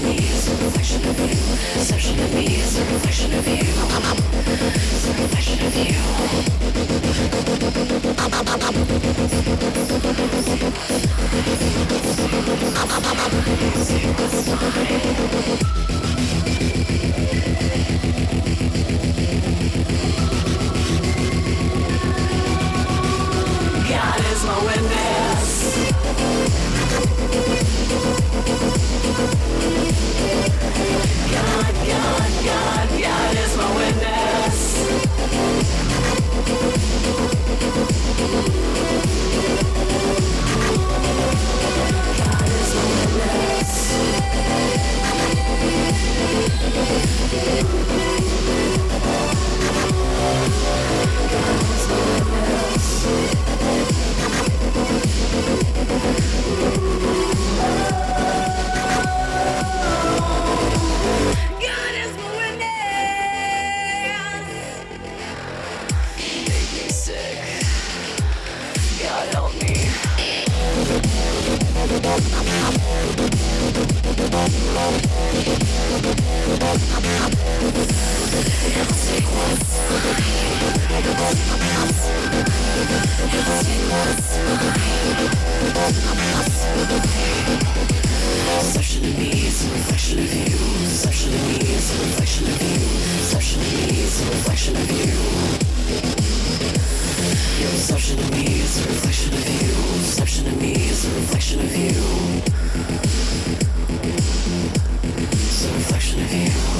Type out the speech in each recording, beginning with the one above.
Reflection of you. reflection of you. Reflection of you. Reflection of you. Your perception of me is a reflection of you. Perception of me is a reflection of you. It's a reflection of you.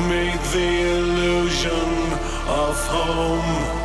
Me the illusion of home.